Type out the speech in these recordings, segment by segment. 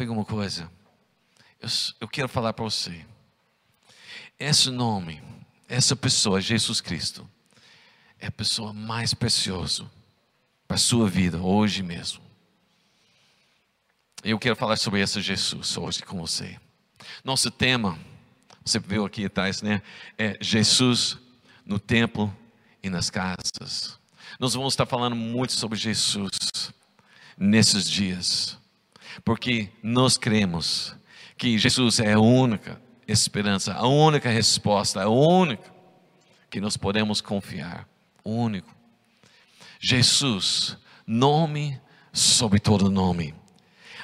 Sabe alguma coisa? Eu, eu quero falar para você. Esse nome, essa pessoa, Jesus Cristo, é a pessoa mais preciosa para a sua vida hoje mesmo. Eu quero falar sobre esse Jesus hoje com você. Nosso tema, você viu aqui atrás, né? É Jesus no templo e nas casas. Nós vamos estar falando muito sobre Jesus nesses dias, porque nós cremos que Jesus é a única esperança, a única resposta, a única que nós podemos confiar, único. Jesus, nome sobre todo nome.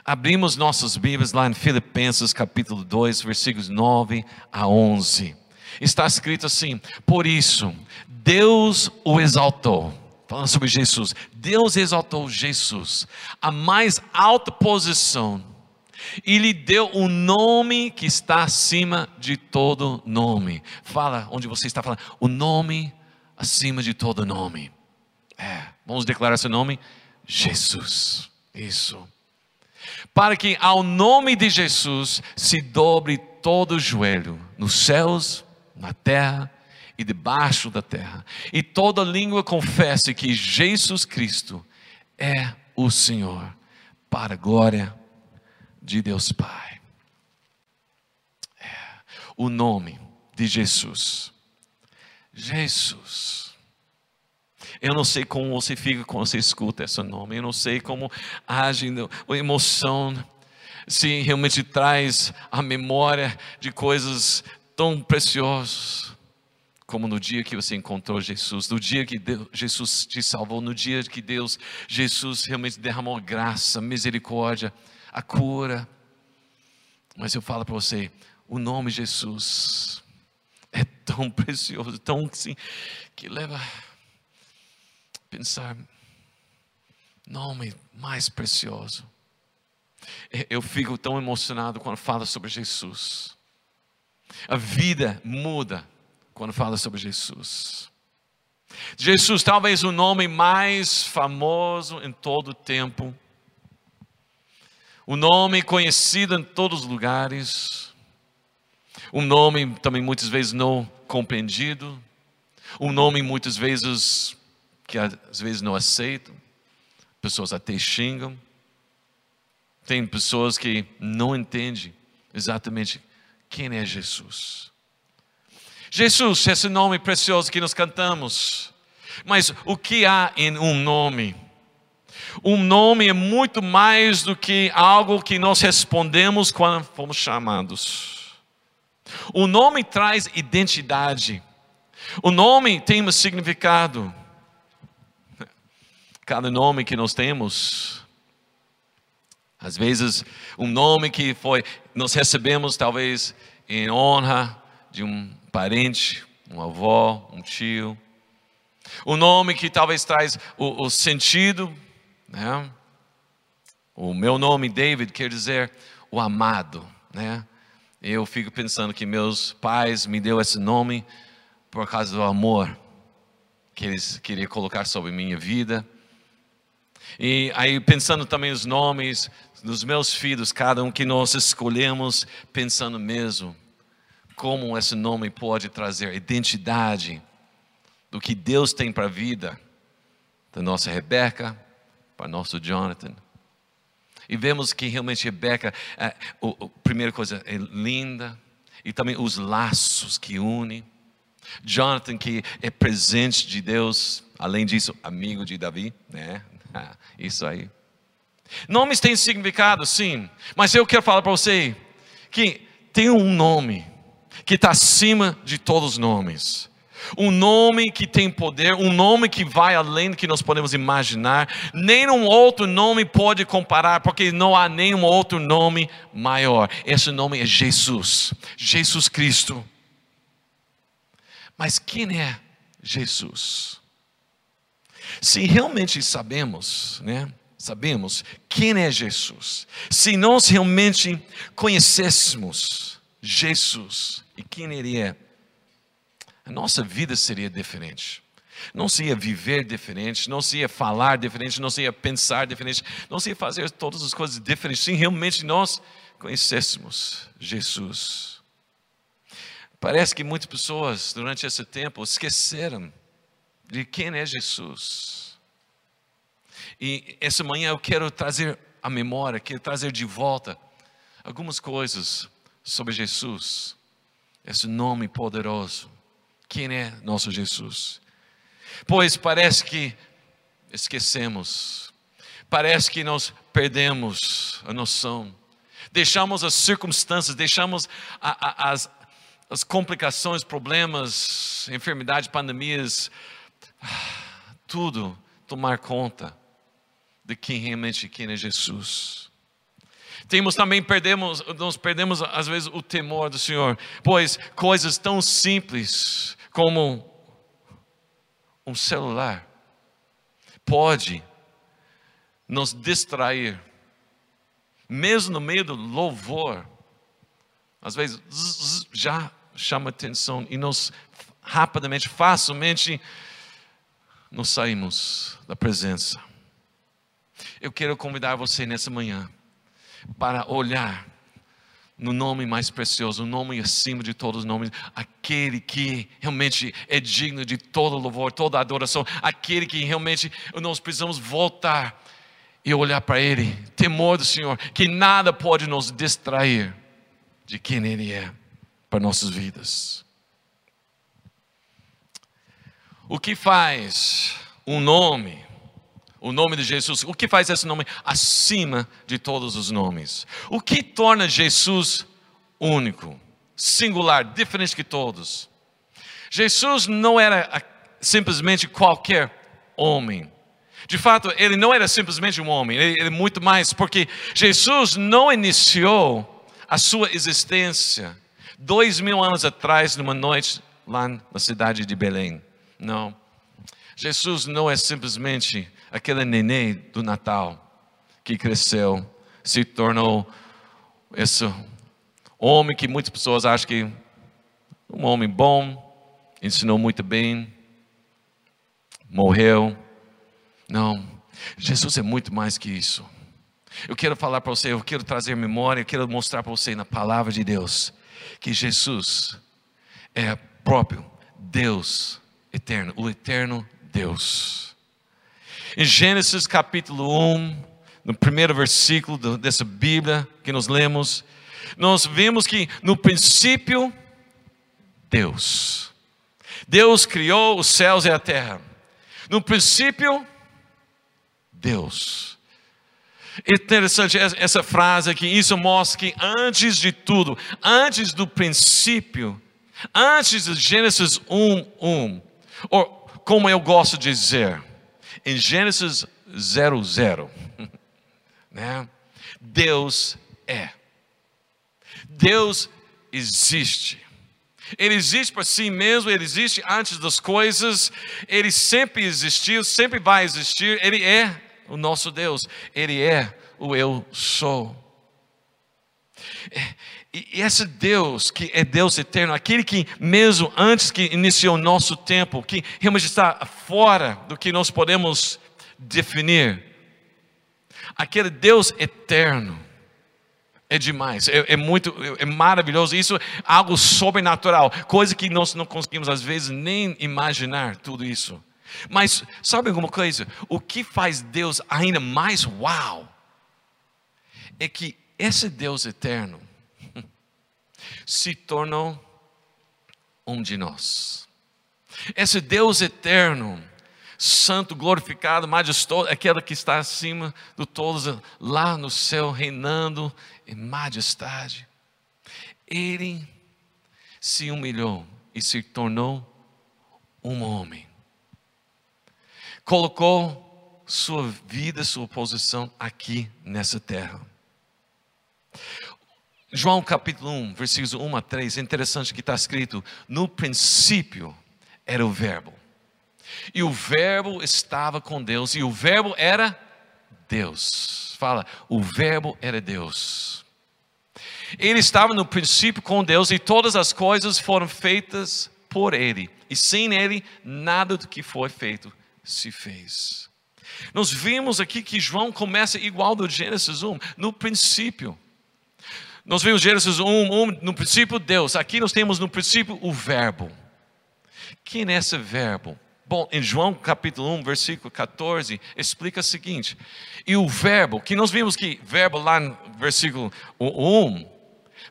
Abrimos nossas Bíblias lá em Filipenses capítulo 2, versículos 9 a 11. Está escrito assim: Por isso, Deus o exaltou. Falando sobre Jesus, Deus exaltou Jesus, a mais alta posição, e lhe deu um nome que está acima de todo nome. Fala onde você está falando, o nome acima de todo nome. É, vamos declarar esse nome? Jesus. Isso. Para que ao nome de Jesus se dobre todo o joelho, nos céus, na terra e debaixo da terra, e toda língua confesse que Jesus Cristo é o Senhor, para a glória de Deus Pai. É, o nome de Jesus. Jesus. Eu não sei como você fica quando você escuta esse nome. Eu não sei como age a emoção. Se realmente traz a memória de coisas tão preciosas. Como no dia que você encontrou Jesus, no dia que Deus, Jesus te salvou, no dia que Deus, Jesus realmente derramou graça, misericórdia, a cura. Mas eu falo para você, o nome Jesus é tão precioso, tão assim, que leva pensar, nome mais precioso. Eu fico tão emocionado quando falo sobre Jesus. A vida muda quando fala sobre Jesus. Jesus, talvez o nome mais famoso em todo o tempo, o nome conhecido em todos os lugares, um nome também muitas vezes não compreendido, um nome muitas vezes que às vezes não aceitam, pessoas até xingam. Tem pessoas que não entendem exatamente quem é Jesus. Jesus, esse nome precioso que nós cantamos. Mas o que há em um nome? Um nome é muito mais do que algo que nós respondemos quando fomos chamados. O nome traz identidade. O nome tem um significado. Cada nome que nós temos, às vezes um nome que foi nós recebemos talvez em honra de um parente, um avó, um tio. O nome que talvez traz o, o sentido, né? O meu nome David quer dizer o amado, né? Eu fico pensando que meus pais me deu esse nome por causa do amor que eles queriam colocar sobre minha vida. E aí pensando também os nomes dos meus filhos, cada um que nós escolhemos, pensando mesmo como esse nome pode trazer identidade do que Deus tem para a vida da nossa Rebeca, para nosso Jonathan. E vemos que realmente Rebeca, é, a primeira coisa, é linda, e também os laços que unem. Jonathan, que é presente de Deus, além disso, amigo de Davi, né? Isso aí. Nomes têm significado, sim, mas eu quero falar para você que tem um nome que está acima de todos os nomes. Um nome que tem poder, um nome que vai além do que nós podemos imaginar. Nenhum outro nome pode comparar, porque não há nenhum outro nome maior. Esse nome é Jesus, Jesus Cristo. Mas quem é Jesus? Se realmente sabemos, né? Sabemos quem é Jesus. Se nós realmente conhecêssemos Jesus e quem Ele é, a nossa vida seria diferente. Não se ia viver diferente, não se ia falar diferente, não se ia pensar diferente, não se ia fazer todas as coisas diferentes. Sim, realmente nós conhecêssemos Jesus. Parece que muitas pessoas durante esse tempo esqueceram de quem é Jesus. E essa manhã eu quero trazer a memória, quero trazer de volta algumas coisas sobre Jesus, esse nome poderoso. Quem é nosso Jesus? Pois parece que esquecemos, parece que nós perdemos a noção, deixamos as circunstâncias, deixamos a, a, as, as complicações, problemas, enfermidades, pandemias, tudo tomar conta de quem realmente quem é Jesus. Temos também perdemos, nós perdemos às vezes o temor do Senhor, pois coisas tão simples como um celular pode nos distrair, mesmo no meio do louvor, às vezes já chama atenção e nos rapidamente, facilmente, nos saímos da presença. Eu quero convidar você nessa manhã para olhar no nome mais precioso, o nome acima de todos os nomes, aquele que realmente é digno de todo louvor, toda adoração, aquele que realmente nós precisamos voltar e olhar para Ele, temor do Senhor, que nada pode nos distrair de quem Ele é para nossas vidas. O que faz um nome o nome de Jesus. O que faz esse nome acima de todos os nomes? O que torna Jesus único, singular, diferente de todos? Jesus não era simplesmente qualquer homem. De fato, ele não era simplesmente um homem, ele é muito mais, porque Jesus não iniciou a sua existência dois mil anos atrás, numa noite lá na cidade de Belém. Não. Jesus não é simplesmente aquele neném do Natal que cresceu, se tornou esse homem que muitas pessoas acham que um homem bom, ensinou muito bem, morreu. Não, Jesus é muito mais que isso. Eu quero falar para você, eu quero trazer memória, eu quero mostrar para você na palavra de Deus que Jesus é próprio Deus eterno, o eterno Deus. Em Gênesis capítulo 1, no primeiro versículo dessa Bíblia que nós lemos, nós vemos que no princípio, Deus. Deus criou os céus e a terra. No princípio, Deus. Interessante essa frase aqui, isso mostra que antes de tudo, antes do princípio, antes de Gênesis 1, 1, ou como eu gosto de dizer, em Gênesis 00, né? Deus é. Deus existe. Ele existe por si mesmo, ele existe antes das coisas, ele sempre existiu, sempre vai existir, ele é o nosso Deus, ele é o eu sou. E esse Deus, que é Deus eterno, aquele que mesmo antes que iniciou o nosso tempo, que realmente está fora do que nós podemos definir, aquele Deus eterno, é demais, é, é, muito, é maravilhoso. Isso é algo sobrenatural, coisa que nós não conseguimos às vezes nem imaginar tudo isso. Mas sabe alguma coisa? O que faz Deus ainda mais uau é que esse Deus eterno se tornou um de nós. Esse Deus eterno, santo, glorificado, majestoso, aquele que está acima de todos, lá no céu, reinando em majestade. Ele se humilhou e se tornou um homem. Colocou sua vida, sua posição aqui nessa terra. João capítulo 1, versículos 1 a 3, é interessante que está escrito: no princípio era o Verbo, e o Verbo estava com Deus, e o Verbo era Deus. Fala, o Verbo era Deus. Ele estava no princípio com Deus, e todas as coisas foram feitas por Ele, e sem Ele, nada do que foi feito se fez. Nós vimos aqui que João começa igual do Gênesis 1, no princípio. Nós vimos Gênesis 1, 1, no princípio Deus. Aqui nós temos no princípio o Verbo. Quem é esse Verbo? Bom, em João capítulo 1, versículo 14, explica o seguinte: e o verbo, que nós vimos que verbo lá no versículo 1,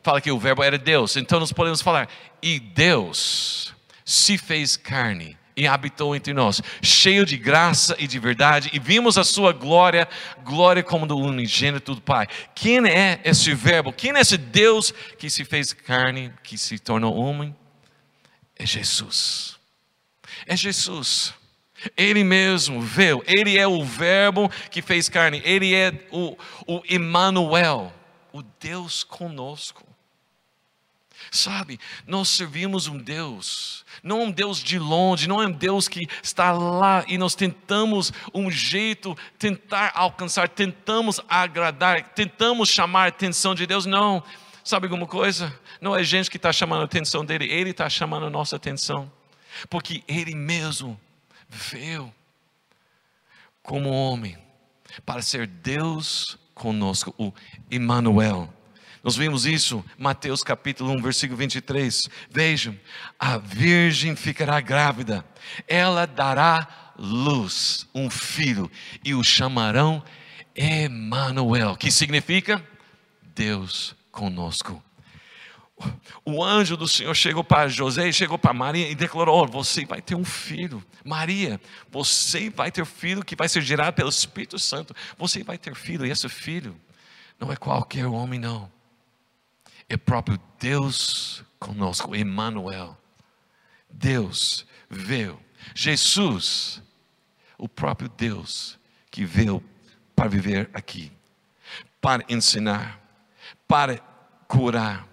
fala que o verbo era Deus, então nós podemos falar, e Deus se fez carne e habitou entre nós, cheio de graça e de verdade, e vimos a sua glória, glória como do unigênito do Pai. Quem é esse verbo? Quem é esse Deus que se fez carne, que se tornou homem? É Jesus. É Jesus. Ele mesmo veio, Ele é o Verbo que fez carne, Ele é o, o Emmanuel, o Deus conosco. Sabe, nós servimos um Deus, não um Deus de longe, não é um Deus que está lá e nós tentamos um jeito, tentar alcançar, tentamos agradar, tentamos chamar a atenção de Deus, não. Sabe alguma coisa? Não é gente que está chamando a atenção dele, ele está chamando a nossa atenção, porque ele mesmo veio como homem para ser Deus conosco, o Emmanuel. Nós vimos isso, Mateus capítulo 1, versículo 23. Vejam, a virgem ficará grávida, ela dará luz, um filho, e o chamarão Emmanuel, que significa Deus conosco. O anjo do Senhor chegou para José, chegou para Maria e declarou: Você vai ter um filho, Maria, você vai ter filho que vai ser gerado pelo Espírito Santo. Você vai ter filho, e esse filho não é qualquer homem, não é próprio Deus conosco, Emmanuel. Deus veio, Jesus, o próprio Deus que veio para viver aqui, para ensinar, para curar,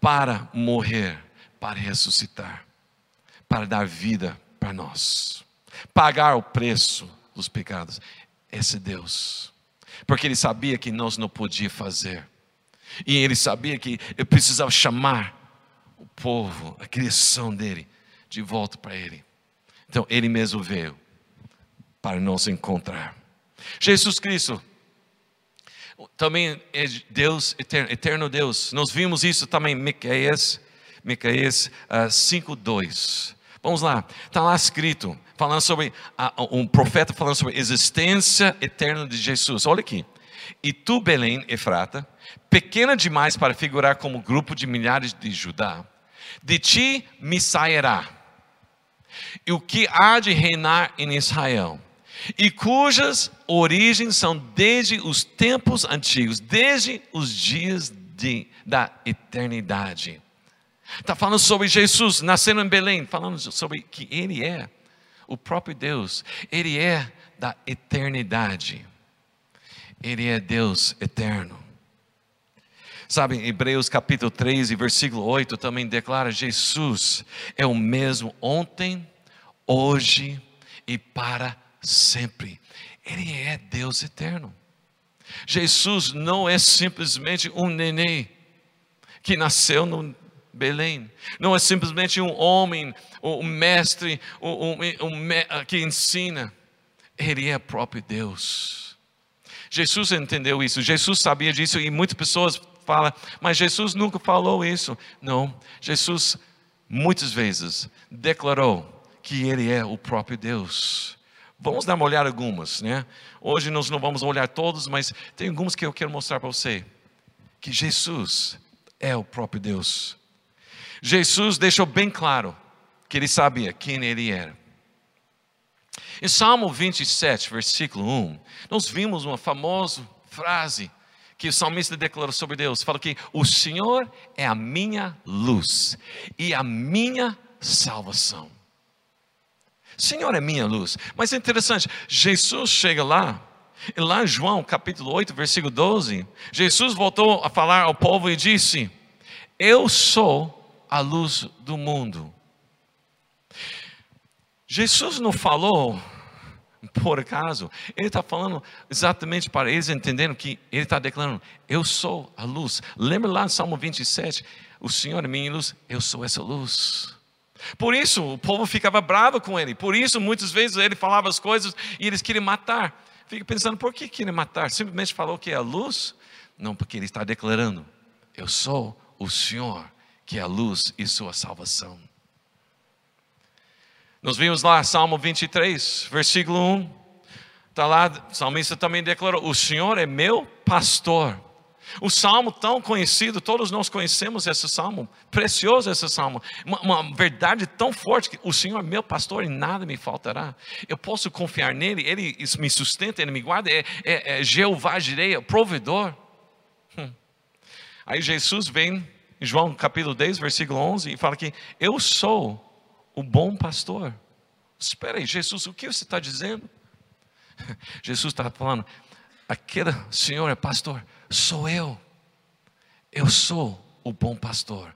para morrer, para ressuscitar, para dar vida para nós, pagar o preço dos pecados. Esse Deus, porque Ele sabia que nós não podíamos fazer e ele sabia que eu precisava chamar o povo, a criação dele, de volta para ele. Então ele mesmo veio para nos encontrar. Jesus Cristo também é Deus eterno, eterno Deus. Nós vimos isso também em Micaías, Micaías uh, ah, 5:2. Vamos lá, está lá escrito, falando sobre uh, um profeta falando sobre a existência eterna de Jesus. Olha aqui. E tu, Belém, Efrata, pequena demais para figurar como grupo de milhares de Judá, de ti me sairá, e o que há de reinar em Israel, e cujas origens são desde os tempos antigos, desde os dias de, da eternidade. Está falando sobre Jesus nascendo em Belém, falando sobre que Ele é o próprio Deus, Ele é da eternidade, Ele é Deus eterno. Sabe, Hebreus capítulo 3 e versículo 8 também declara: Jesus é o mesmo ontem, hoje e para sempre. Ele é Deus eterno. Jesus não é simplesmente um neném que nasceu no Belém. Não é simplesmente um homem, um mestre, um, um, um, que ensina. Ele é próprio Deus. Jesus entendeu isso, Jesus sabia disso e muitas pessoas fala, mas Jesus nunca falou isso. Não, Jesus muitas vezes declarou que Ele é o próprio Deus. Vamos dar uma olhada algumas, né? Hoje nós não vamos olhar todos, mas tem algumas que eu quero mostrar para você. Que Jesus é o próprio Deus. Jesus deixou bem claro que ele sabia quem ele era. Em Salmo 27, versículo 1, nós vimos uma famosa frase que o salmista declarou sobre Deus. Fala que o Senhor é a minha luz e a minha salvação. Senhor é minha luz. Mas é interessante, Jesus chega lá, e lá em João capítulo 8, versículo 12, Jesus voltou a falar ao povo e disse: Eu sou a luz do mundo. Jesus não falou por acaso. Ele está falando exatamente para eles entenderem que ele está declarando: Eu sou a luz. Lembra lá no Salmo 27? O Senhor é minha luz, eu sou essa luz. Por isso o povo ficava bravo com ele. Por isso muitas vezes ele falava as coisas e eles queriam matar. Fica pensando, por que queriam matar? Simplesmente falou que é a luz? Não, porque ele está declarando: Eu sou o Senhor, que é a luz e sua salvação. Nós vimos lá Salmo 23, versículo 1. Está lá, o salmista também declarou: O Senhor é meu pastor. O salmo tão conhecido, todos nós conhecemos esse salmo, precioso esse salmo, uma, uma, verdade tão forte que o Senhor é meu pastor e nada me faltará. Eu posso confiar nele, ele me sustenta, ele me guarda, é, é, é Jeová Jirei, provedor. Hum. Aí Jesus vem em João capítulo 10, versículo 11, e fala que eu sou o bom pastor. Espera aí, Jesus, o que você está dizendo? Jesus está falando, aquele senhor é pastor, sou eu. Eu sou o bom pastor.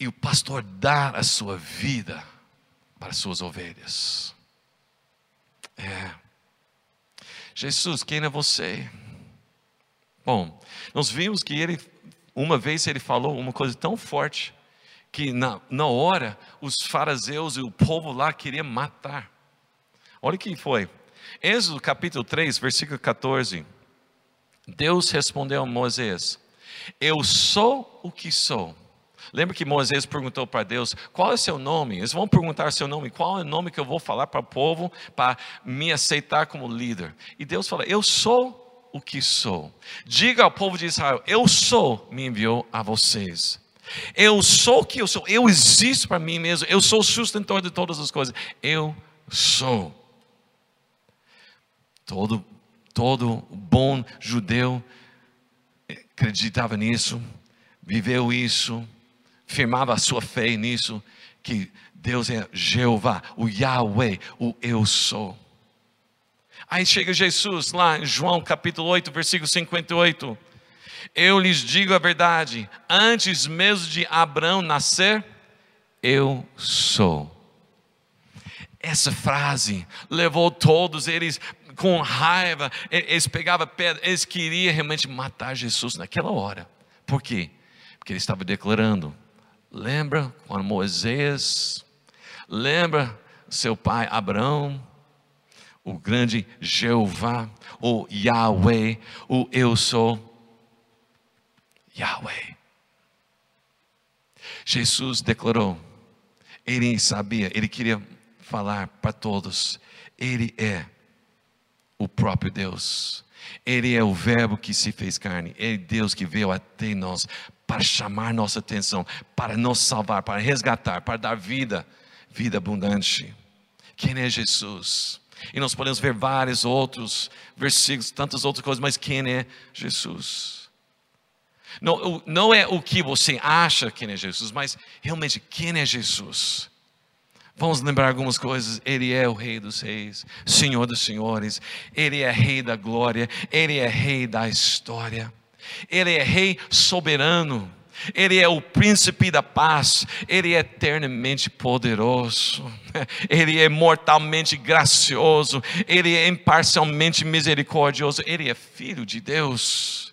E o pastor dá a sua vida para as suas ovelhas. É. Jesus, quem é você? Bom, nós vimos que ele, uma vez ele falou uma coisa tão forte, que na, na hora os fariseus e o povo lá queriam matar. Olha o que foi. Êxodo capítulo 3, versículo 14. Deus respondeu a Moisés: Eu sou o que sou. Lembra que Moisés perguntou para Deus: Qual é seu nome? Eles vão perguntar seu nome. Qual é o nome que eu vou falar para o povo para me aceitar como líder? E Deus fala: Eu sou o que sou. Diga ao povo de Israel: Eu sou, me enviou a vocês. Eu sou o que eu sou. Eu existo para mim mesmo. Eu sou o sustentor de todas as coisas. Eu sou. Todo, todo bom judeu acreditava nisso, viveu isso, firmava a sua fé nisso, que Deus é Jeová, o Yahweh, o eu sou. Aí chega Jesus lá em João capítulo 8, versículo 58. Eu lhes digo a verdade, antes mesmo de Abraão nascer, eu sou. Essa frase levou todos eles com raiva, eles pegavam pedra, eles queriam realmente matar Jesus naquela hora. Por quê? Porque ele estava declarando: lembra quando Moisés, lembra seu pai Abraão, o grande Jeová, o Yahweh, o eu sou. Yahweh. Jesus declarou, ele sabia, ele queria falar para todos, ele é o próprio Deus. Ele é o Verbo que se fez carne. Ele é Deus que veio até nós para chamar nossa atenção, para nos salvar, para resgatar, para dar vida, vida abundante. Quem é Jesus? E nós podemos ver vários outros versículos, tantas outras coisas, mas quem é Jesus? Não, não é o que você acha quem é Jesus, mas realmente quem é Jesus? Vamos lembrar algumas coisas. Ele é o Rei dos Reis, Senhor dos Senhores. Ele é Rei da glória. Ele é Rei da história. Ele é Rei soberano. Ele é o príncipe da paz, ele é eternamente poderoso, ele é mortalmente gracioso, ele é imparcialmente misericordioso, ele é filho de Deus.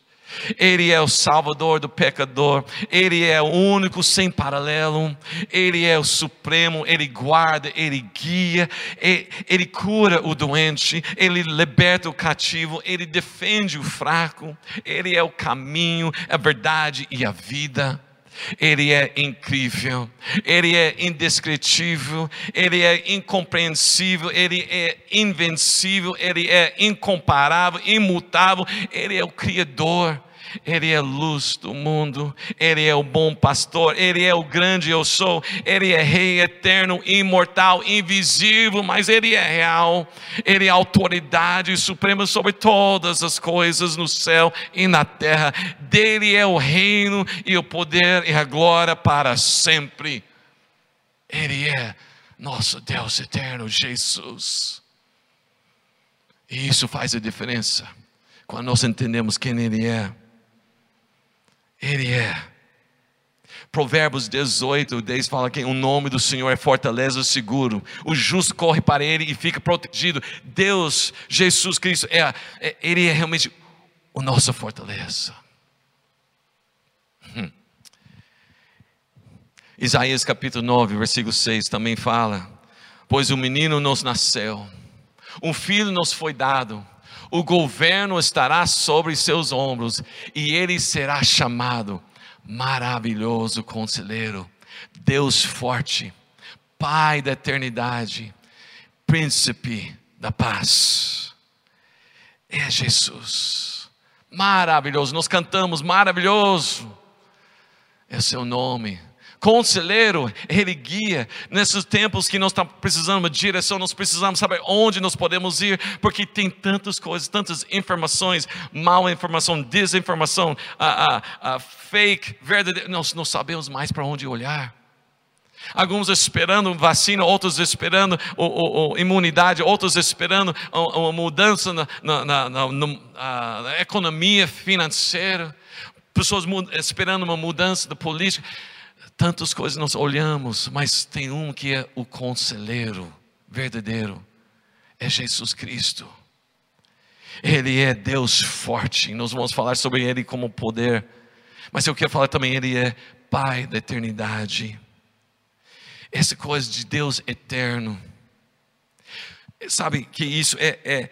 Ele é o salvador do pecador, Ele é o único sem paralelo, Ele é o supremo, Ele guarda, Ele guia, Ele cura o doente, Ele liberta o cativo, Ele defende o fraco, Ele é o caminho, a verdade e a vida. Ele é incrível, Ele é indescritível, Ele é incompreensível, Ele é invencível, Ele é incomparável, imutável, Ele é o Criador. Ele é luz do mundo, Ele é o bom pastor, Ele é o grande eu sou, Ele é Rei eterno, imortal, invisível, mas Ele é real, Ele é autoridade suprema sobre todas as coisas no céu e na terra, dele é o reino e o poder e a glória para sempre. Ele é nosso Deus eterno, Jesus. E isso faz a diferença quando nós entendemos quem Ele é. Ele é. Provérbios 18, 10 fala que o nome do Senhor é fortaleza seguro. O justo corre para ele e fica protegido. Deus, Jesus Cristo, é, é ele é realmente o nossa fortaleza. Hum. Isaías capítulo 9, versículo 6 também fala: Pois o menino nos nasceu, um filho nos foi dado, o governo estará sobre seus ombros, e ele será chamado Maravilhoso Conselheiro, Deus Forte, Pai da Eternidade, Príncipe da Paz. É Jesus, maravilhoso, nós cantamos maravilhoso, é seu nome conselheiro, Ele guia. Nesses tempos que nós estamos precisando de direção, nós precisamos saber onde nós podemos ir, porque tem tantas coisas, tantas informações, mal informação, desinformação, a, a, a fake, verdadeiro. Nós não sabemos mais para onde olhar. Alguns esperando vacina, outros esperando imunidade, outros esperando uma mudança na, na, na, na, economia financeira, pessoas esperando uma mudança da política. Tantas coisas nós olhamos, mas tem um que é o conselheiro verdadeiro, é Jesus Cristo. Ele é Deus forte, nós vamos falar sobre Ele como poder, mas eu quero falar também, Ele é Pai da eternidade. Essa coisa de Deus eterno, sabe que isso é, é,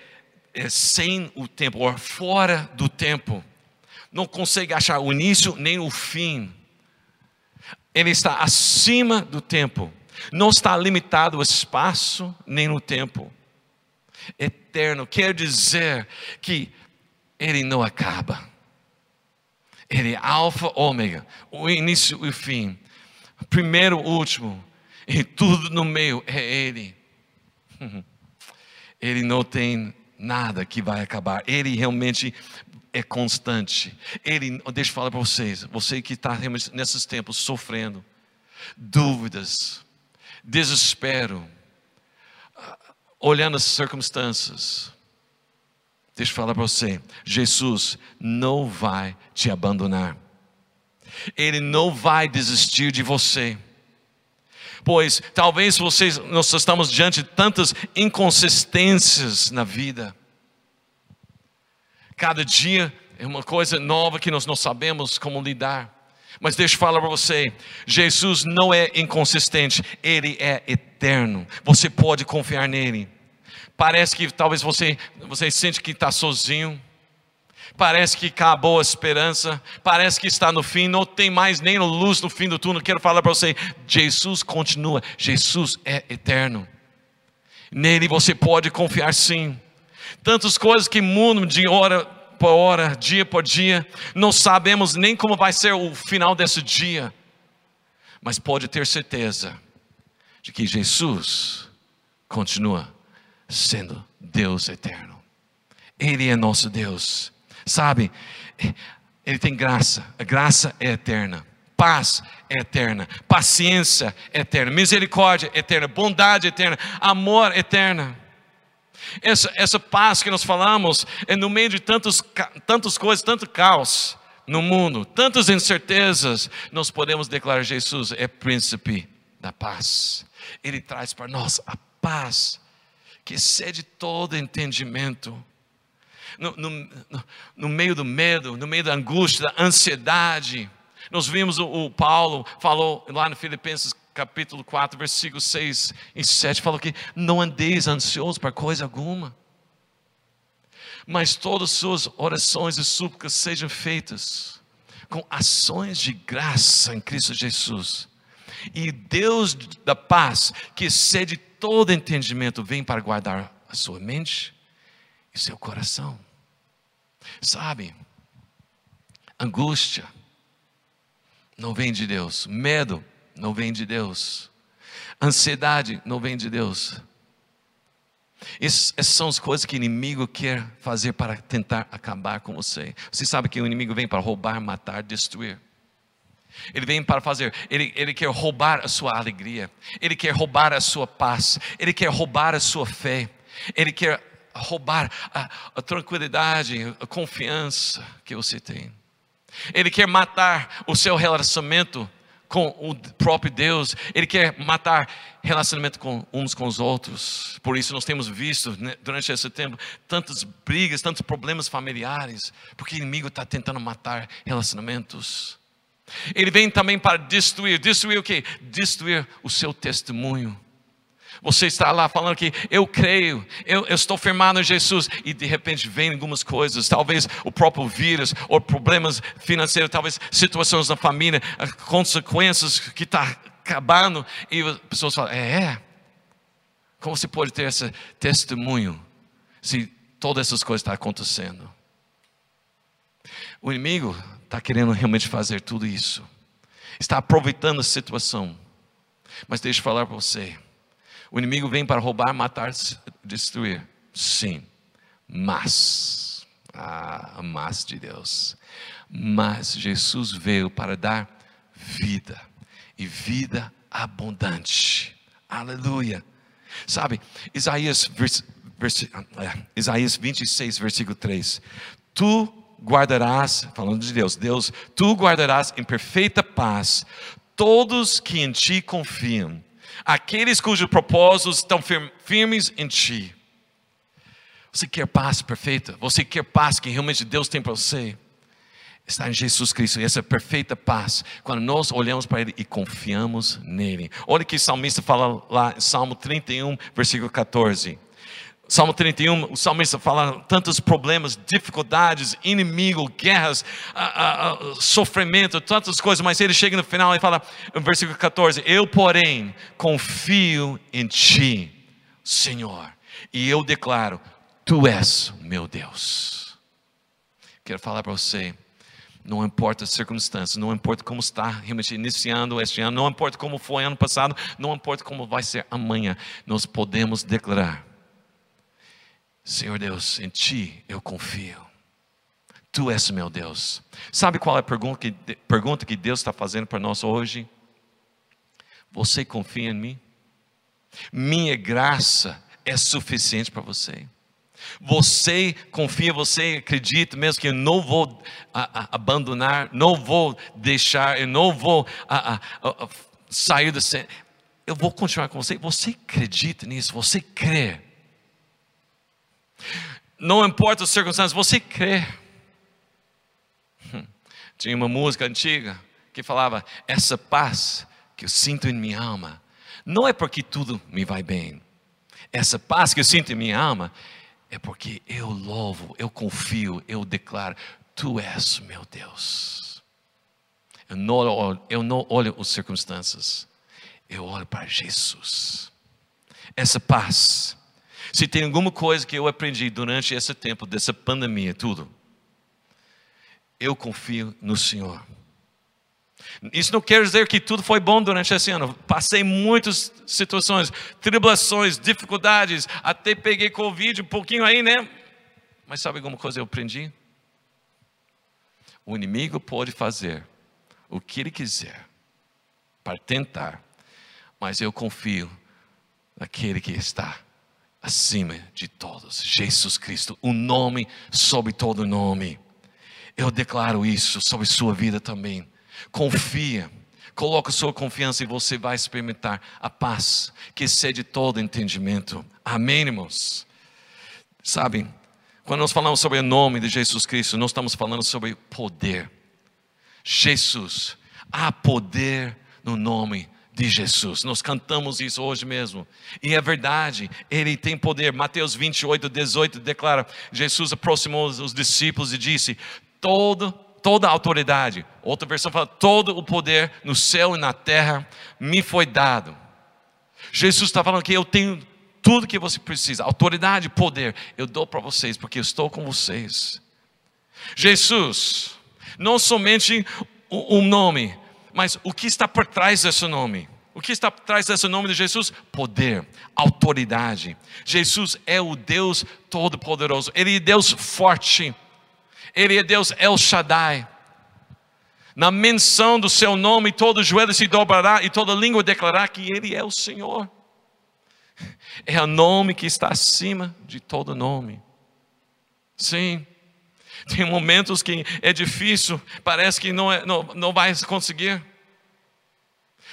é sem o tempo, ou fora do tempo, não consegue achar o início nem o fim ele está acima do tempo, não está limitado ao espaço nem no tempo. Eterno quer dizer que ele não acaba. Ele é alfa, ômega, o início e o fim, primeiro, último, e tudo no meio é ele. Ele não tem nada que vai acabar. Ele realmente é constante. Ele, deixa eu falar para vocês, você que está nesses tempos sofrendo, dúvidas, desespero, olhando as circunstâncias, deixa eu falar para você, Jesus não vai te abandonar. Ele não vai desistir de você. Pois talvez vocês, nós estamos diante de tantas inconsistências na vida Cada dia é uma coisa nova que nós não sabemos como lidar. Mas deixa eu falar para você: Jesus não é inconsistente, Ele é eterno. Você pode confiar nele. Parece que talvez você, você sente que está sozinho. Parece que acabou a esperança. Parece que está no fim. Não tem mais nem luz no fim do túnel. Quero falar para você: Jesus continua. Jesus é eterno. Nele você pode confiar sim tantas coisas que mudam de hora por hora, dia por dia, não sabemos nem como vai ser o final desse dia, mas pode ter certeza de que Jesus continua sendo Deus eterno. Ele é nosso Deus, sabe? Ele tem graça, a graça é eterna, paz é eterna, paciência é eterna, misericórdia é eterna, bondade é eterna, amor eterna. Essa, essa paz que nós falamos é no meio de tantos, tantas coisas, tanto caos no mundo, tantas incertezas, nós podemos declarar Jesus é príncipe da paz. Ele traz para nós a paz que excede todo entendimento. No, no, no, meio do medo, no meio da angústia, da ansiedade. Nós vimos o, o Paulo falou lá no Filipenses capítulo 4, versículos 6 e 7, fala que não andeis ansiosos para coisa alguma, mas todas suas orações e súplicas sejam feitas com ações de graça em Cristo Jesus. E Deus da paz, que excede todo entendimento, vem para guardar a sua mente e seu coração. Sabe, angústia não vem de Deus, medo não vem de Deus. Ansiedade não vem de Deus. Essas, são as coisas que o inimigo quer fazer para tentar acabar com você. Você sabe que o inimigo vem para roubar, matar, destruir. Ele vem para fazer, ele, ele quer roubar a sua alegria, ele quer roubar a sua paz, ele quer roubar a sua fé, ele quer roubar a, a tranquilidade, a confiança que você tem. Ele quer matar o seu relacionamento com o próprio Deus, Ele quer matar relacionamento com uns com os outros. Por isso nós temos visto né, durante esse tempo tantas brigas, tantos problemas familiares, porque o inimigo está tentando matar relacionamentos. Ele vem também para destruir. Destruir o quê? Destruir o seu testemunho. Você está lá falando que eu creio, eu, eu, estou firmado em Jesus, e de repente vem algumas coisas, talvez o próprio vírus, ou problemas financeiros, talvez situações na família, consequências que está acabando, e as pessoas falam: é, é, como você pode ter esse testemunho se todas essas coisas estão acontecendo? O inimigo está querendo realmente fazer tudo isso, está aproveitando a situação, mas deixa eu falar para você o inimigo vem para roubar, matar, destruir. Sim, mas, ah, mas de Deus. Mas Jesus veio para dar vida e vida abundante. Aleluia. Sabe, Isaías, vers, vers, é, Isaías 26, versículo 3. Tu guardarás, falando de Deus, Deus, tu guardarás em perfeita paz todos que em ti confiam aqueles cujos propósitos estão firmes em ti. Você quer paz perfeita? Você quer paz que realmente Deus tem para você? Está em Jesus Cristo, e essa perfeita paz, quando nós olhamos para Ele e confiamos nele. Olha que o salmista fala lá em Salmo 31, versículo 14. Salmo 31, o salmista fala tantos problemas, dificuldades, inimigo, guerras, sofrimento, tantas coisas, mas ele chega no final e fala, no versículo 14: Eu, porém, confio em Ti, Senhor, e eu declaro: Tu és meu Deus. Quero falar para você, não importa as circunstâncias, não importa como está realmente iniciando este ano, não importa como foi ano passado, não importa como vai ser amanhã, nós podemos declarar Senhor Deus, em Ti eu confio. Tu és meu Deus. Sabe qual é a pergunta que, pergunta que Deus está fazendo para nós hoje? Você confia em mim? Minha graça é suficiente para você? Você confia, você acredita mesmo que eu não vou a, a, abandonar, não vou deixar, eu não vou a, sair do Eu vou continuar com você. Você acredita nisso? Você crê? Não importa as circunstâncias, você crê. Hum. Tinha uma música antiga que falava: Essa paz que eu sinto em minha alma, não é porque tudo me vai bem. Essa paz que eu sinto em minha alma é porque eu louvo, eu confio, eu declaro: Tu és meu Deus. Eu não, eu não olho as circunstâncias, eu olho para Jesus. Essa paz se tem alguma coisa que eu aprendi durante esse tempo dessa pandemia, tudo, eu confio no Senhor. Isso não quer dizer que tudo foi bom durante esse ano. Passei muitas situações, tribulações, dificuldades, até peguei Covid um pouquinho aí, né? Mas sabe alguma coisa eu aprendi? O inimigo pode fazer o que ele quiser para tentar, mas eu confio naquele que está acima de todos, Jesus Cristo, o nome sobre todo nome. Eu declaro isso sobre sua vida também. Confia, coloca sua confiança e você vai experimentar a paz que excede todo entendimento. Amém, irmãos? Sabe, quando nós falamos sobre o nome de Jesus Cristo, nós estamos falando sobre poder. Jesus, há poder no nome de Jesus. Nós cantamos isso hoje mesmo. E é verdade, ele tem poder. Mateus 28, 18 declara: Jesus aproximou os discípulos e disse: Todo, toda a autoridade, outra versão fala: todo o poder no céu e na terra me foi dado. Jesus está falando que eu tenho tudo que você precisa, autoridade, poder, eu dou para vocês, porque eu estou com vocês. Jesus, não somente um nome, mas o que está por trás desse nome? O que está por trás desse nome de Jesus? Poder, autoridade. Jesus é o Deus Todo-Poderoso, Ele é Deus forte, Ele é Deus El Shaddai. Na menção do seu nome, todo joelho se dobrará e toda língua declarará que Ele é o Senhor. É o nome que está acima de todo nome. Sim. Tem momentos que é difícil, parece que não, é, não, não vai conseguir.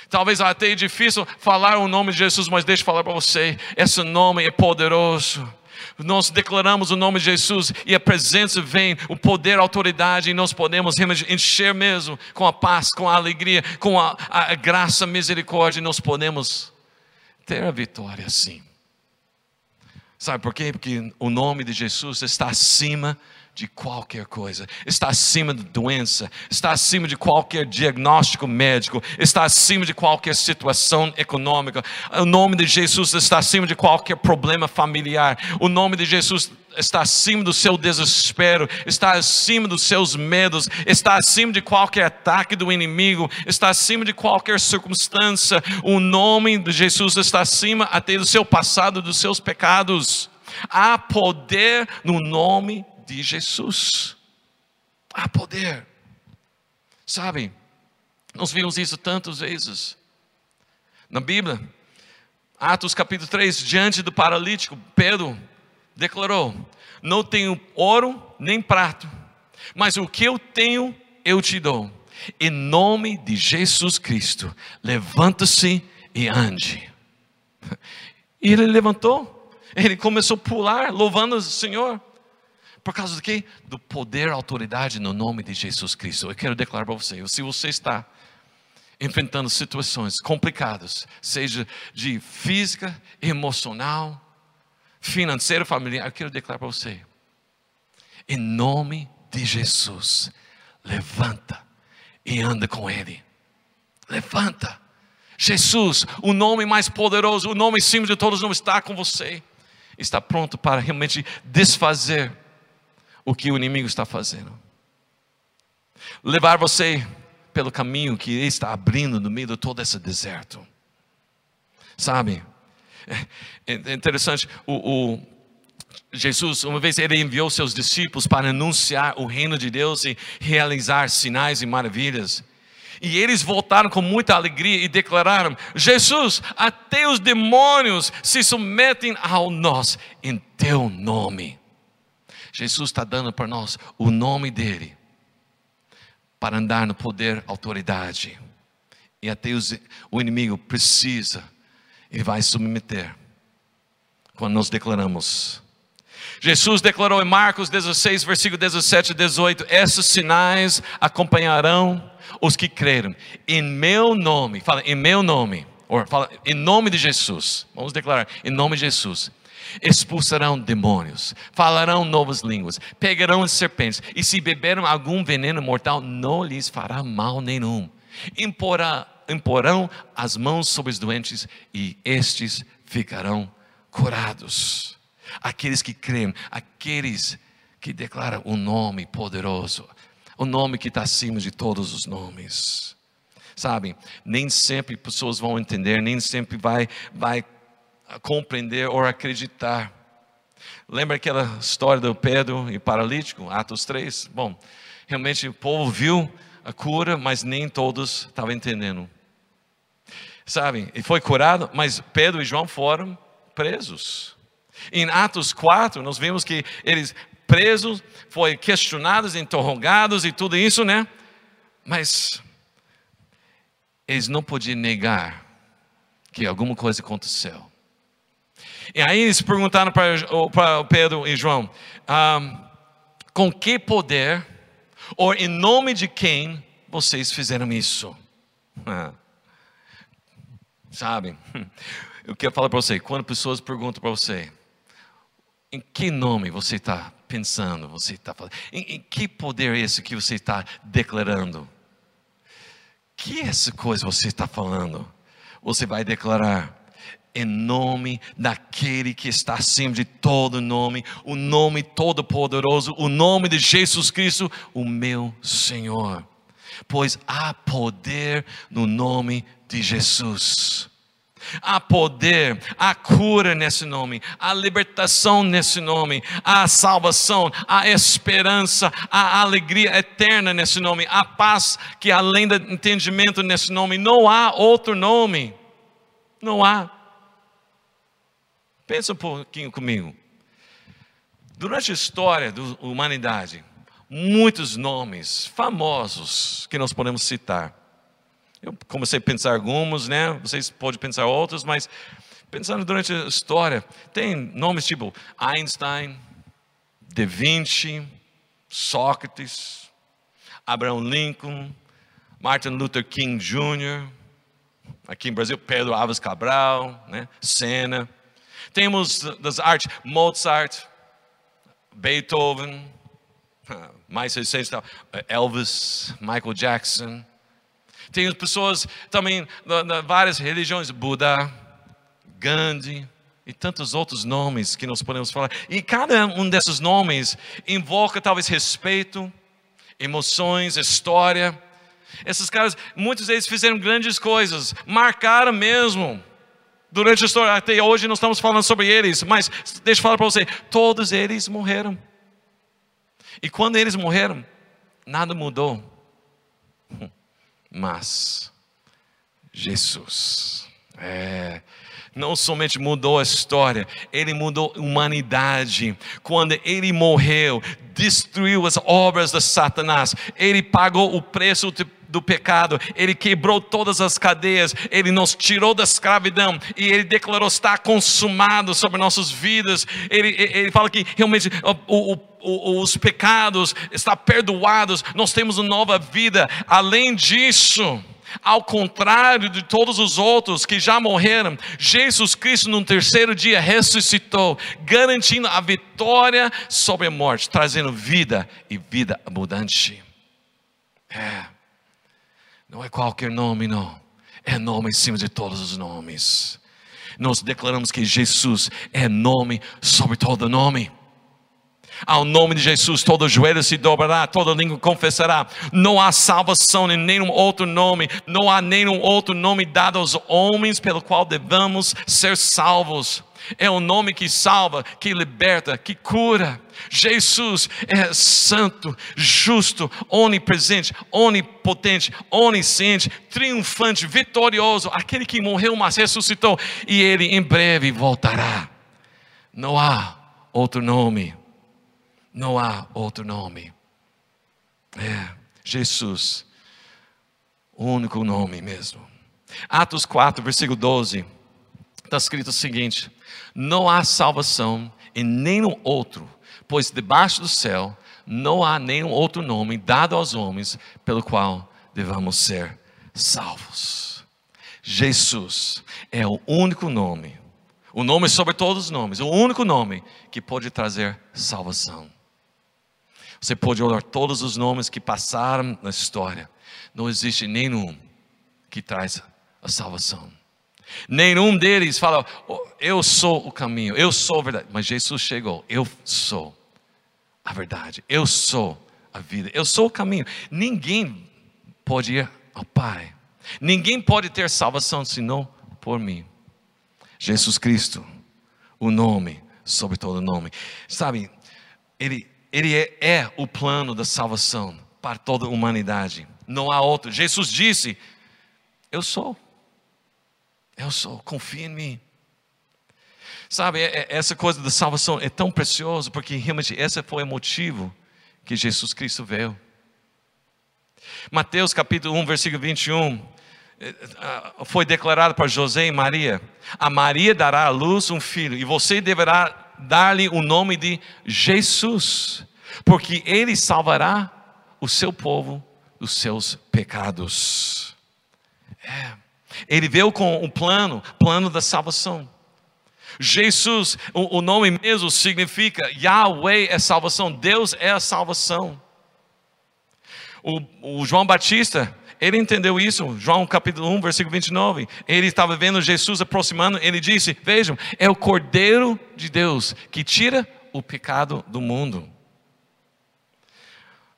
Talvez até é difícil falar o nome de Jesus, mas deixa eu falar para você: esse nome é poderoso. Nós declaramos o nome de Jesus e a presença vem, o poder, a autoridade, e nós podemos encher mesmo com a paz, com a alegria, com a, a graça, a misericórdia, e nós podemos ter a vitória sim. Sabe por quê? Porque o nome de Jesus está acima qualquer coisa, está acima da doença, está acima de qualquer diagnóstico médico, está acima de qualquer situação econômica. O nome de Jesus está acima de qualquer problema familiar. O nome de Jesus está acima do seu desespero, está acima dos seus medos, está acima de qualquer ataque do inimigo, está acima de qualquer circunstância. O nome de Jesus está acima até do seu passado, dos seus pecados. Há poder no nome de Jesus. Há poder. Sabe, nós vimos isso tantas vezes. Na Bíblia, Atos capítulo 3, diante do paralítico, Pedro declarou: Não tenho ouro nem prato, mas o que eu tenho eu te dou. Em nome de Jesus Cristo, levanta-se e ande. E ele levantou, ele começou a pular, louvando o Senhor. Por causa do quê? Do poder, autoridade no nome de Jesus Cristo. Eu quero declarar para você, se você está enfrentando situações complicadas, seja de física, emocional, financeiro, familiar, eu quero declarar para você, em nome de Jesus, levanta e anda com Ele. Levanta. Jesus, o nome mais poderoso, o nome acima de todos, não está com você. Está pronto para realmente desfazer o que o inimigo está fazendo. Levar você pelo caminho que ele está abrindo no meio de todo esse deserto. Sabe? É, é interessante, o, o Jesus, uma vez ele enviou seus discípulos para anunciar o reino de Deus e realizar sinais e maravilhas. E eles voltaram com muita alegria e declararam: Jesus, até os demônios se submetem ao nós em teu nome. Jesus está dando para nós o nome dele para andar no poder, autoridade. E até os, o inimigo precisa e vai submeter quando nós declaramos. Jesus declarou em Marcos 16, versículo 17 e 18: Esses sinais acompanharão os que creram em meu nome. Fala, em meu nome. Ou fala, em nome de Jesus. Vamos declarar, em nome de Jesus expulsarão demônios, falarão novas línguas, pegarão serpentes, e se beberam algum veneno mortal, não lhes fará mal nenhum. Imporá, imporão as mãos sobre os doentes, e estes ficarão curados. Aqueles que creem, aqueles que declaram o nome poderoso, o nome que está acima de todos os nomes. Sabe, nem sempre pessoas vão entender, nem sempre vai, vai compreender ou acreditar. Lembra aquela história do Pedro e paralítico, Atos 3? Bom, realmente o povo viu a cura, mas nem todos estavam entendendo. Sabe, e foi curado, mas Pedro e João foram presos. Em Atos 4, nós vimos que eles presos, foram questionados, interrogados e tudo isso, né? Mas eles não podiam negar que alguma coisa aconteceu. E aí eles perguntaram para Pedro e João: com que poder, ou em nome de quem vocês fizeram isso? Sabe? Eu quero falar para você: quando pessoas perguntam para você, em que nome você está pensando, você está falando, em, em, que poder é esse que você está declarando? Que é essa coisa você está falando? Você vai declarar em nome daquele que está acima de todo nome, o nome todo-poderoso, o nome de Jesus Cristo, o meu Senhor. Pois há poder no nome de Jesus. Há poder, há cura nesse nome, há libertação nesse nome, há salvação, há esperança, há alegria eterna nesse nome, há paz que além do entendimento nesse nome, não há outro nome. Não há. Pensa um pouquinho comigo. Durante a história da humanidade, muitos nomes famosos que nós podemos citar. Eu comecei a pensar alguns, né? Vocês podem pensar outros, mas pensando durante a história, tem nomes tipo Einstein, Da Vinci, Sócrates, Abraham Lincoln, Martin Luther King Jr., aqui em Brasil, Pedro Alves Cabral, né? Senna. Temos das artes Mozart, Beethoven, mais recente, Elvis, Michael Jackson. Tem pessoas também de várias religiões, Buda, Gandhi e tantos outros nomes que nós podemos falar. E cada um desses nomes invoca talvez respeito, emoções, história. Esses caras, muitos deles fizeram grandes coisas, marcaram mesmo durante a história. Até hoje nós estamos falando sobre eles, mas deixa eu falar para você: todos eles morreram. E quando eles morreram, nada mudou. Mas Jesus, é, não somente mudou a história, ele mudou a humanidade. Quando ele morreu, destruiu as obras de Satanás, ele pagou o preço de do pecado, Ele quebrou todas as cadeias, Ele nos tirou da escravidão e Ele declarou está consumado sobre nossas vidas. Ele, ele fala que realmente o, o, os pecados estão perdoados, nós temos uma nova vida. Além disso, ao contrário de todos os outros que já morreram, Jesus Cristo no terceiro dia ressuscitou, garantindo a vitória sobre a morte, trazendo vida e vida abundante. É. Não é qualquer nome, não. É nome em cima de todos os nomes. Nós declaramos que Jesus é nome sobre todo nome. Ao nome de Jesus, todo joelho se dobrará, toda língua confessará. Não há salvação em nenhum outro nome, não há nenhum outro nome dado aos homens pelo qual devamos ser salvos. É o nome que salva, que liberta, que cura. Jesus é santo, justo, onipresente, onipotente, onisciente, triunfante, vitorioso, aquele que morreu, mas ressuscitou, e ele em breve voltará. Não há outro nome. Não há outro nome. É, Jesus, o único nome mesmo. Atos 4, versículo 12, está escrito o seguinte: Não há salvação em nenhum outro pois debaixo do céu não há nenhum outro nome dado aos homens pelo qual devamos ser salvos. Jesus é o único nome, o nome sobre todos os nomes, o único nome que pode trazer salvação. Você pode olhar todos os nomes que passaram na história, não existe nenhum que traz a salvação. Nenhum deles fala, oh, eu sou o caminho, eu sou a verdade. Mas Jesus chegou, eu sou a verdade, eu sou a vida, eu sou o caminho. Ninguém pode ir ao Pai, ninguém pode ter salvação senão por mim. Jesus Cristo, o nome sobre todo nome. Sabe, Ele, ele é, é o plano da salvação para toda a humanidade. Não há outro. Jesus disse: Eu sou. Eu sou, confia em mim. Sabe, é, é, essa coisa da salvação é tão preciosa, porque realmente esse foi o motivo que Jesus Cristo veio. Mateus capítulo 1, versículo 21, eh, ah, foi declarado para José e Maria: A Maria dará à luz um filho, e você deverá dar-lhe o nome de Jesus, porque ele salvará o seu povo dos seus pecados. É. Ele veio com um plano, plano da salvação. Jesus, o, nome mesmo significa Yahweh é salvação, Deus é a salvação. O, o, João Batista, ele entendeu isso, João capítulo 1, versículo 29. Ele estava vendo Jesus aproximando, ele disse: Vejam, é o Cordeiro de Deus que tira o pecado do mundo.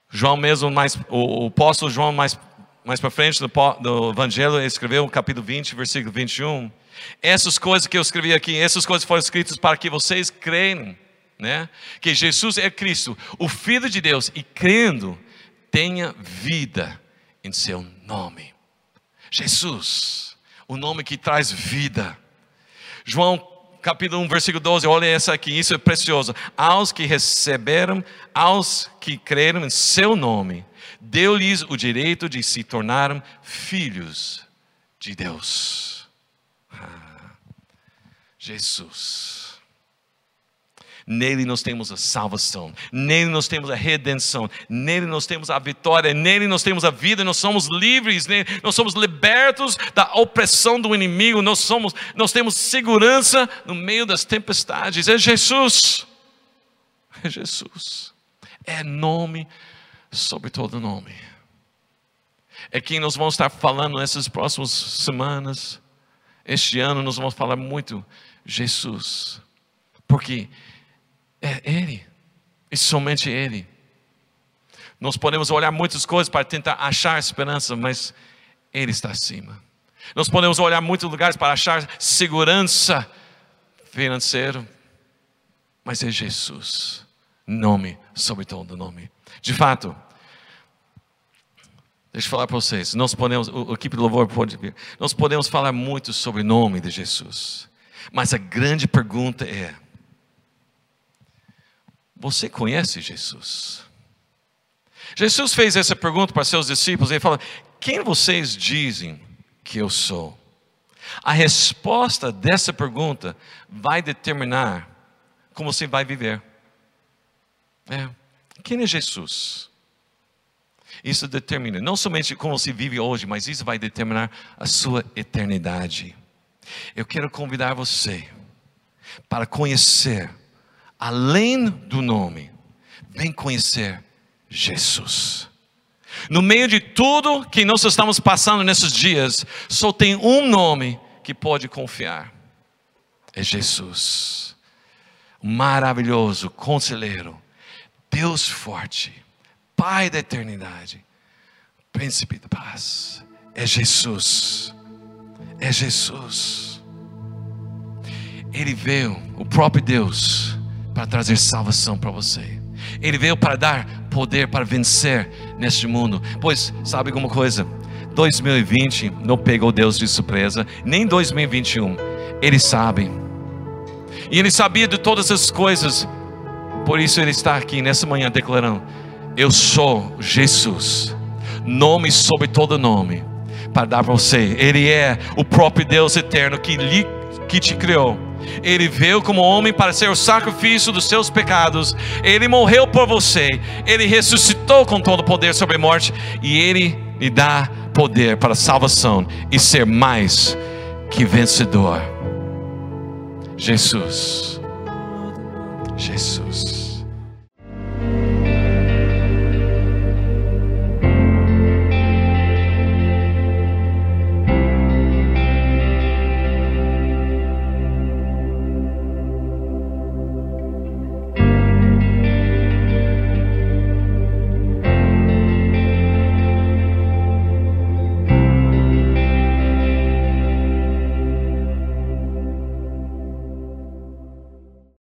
João mesmo, mais, o, o apóstolo João mais mais para frente do, do Evangelho, ele escreveu capítulo 20, versículo 21. Essas coisas que eu escrevi aqui, essas coisas foram escritas para que vocês creiam, né? Que Jesus é Cristo, o Filho de Deus, e crendo, tenha vida em seu nome. Jesus, o nome que traz vida. João capítulo 1, versículo 12, olha essa aqui, isso é precioso. Aos que receberam, aos que creram em seu nome, deu-lhes o direito de se tornarem filhos de Deus. Ah. Jesus. Nele nós temos a salvação, nele nós temos a redenção, nele nós temos a vitória, nele nós temos a vida, nós somos livres, nele nós somos libertos da opressão do inimigo, nós somos, nós temos segurança no meio das tempestades. É Jesus. É Jesus. É nome sobre todo nome. É quem nós vamos estar falando nessas próximas semanas. Este ano nós vamos falar muito Jesus. Porque é Ele, e somente Ele. Nós podemos olhar muitas coisas para tentar achar esperança, mas Ele está acima. Nós podemos olhar muitos lugares para achar segurança financeira, mas é Jesus, nome sobre todo nome. De fato, deixa eu falar para vocês, nós podemos, o, o equipe do louvor pode vir, nós podemos falar muito sobre o nome de Jesus, mas a grande pergunta é, você conhece Jesus? Jesus fez essa pergunta para seus discípulos. Ele fala: Quem vocês dizem que eu sou? A resposta dessa pergunta vai determinar como você vai viver. É. Quem é Jesus? Isso determina não somente como você vive hoje, mas isso vai determinar a sua eternidade. Eu quero convidar você para conhecer além do nome, vem conhecer Jesus. No meio de tudo que nós estamos passando nesses dias, só tem um nome que pode confiar: é Jesus. Maravilhoso, conselheiro, Deus forte, Pai da eternidade, Príncipe de paz. É Jesus. É Jesus. Ele veio, o próprio Deus para trazer salvação para você. Ele veio para dar poder para vencer neste mundo. Pois, sabe alguma coisa? 2020 não pegou Deus de surpresa, nem 2021. Ele sabe. E ele sabia de todas as coisas. Por isso ele está aqui nessa manhã declarando: Eu sou Jesus. Nome sobre todo nome para dar para você. Ele é o próprio Deus eterno que, lhe, que te criou ele veio como homem para ser o sacrifício dos seus pecados. Ele morreu por você. Ele ressuscitou com todo o poder sobre a morte. E Ele lhe dá poder para salvação e ser mais que vencedor. Jesus. Jesus.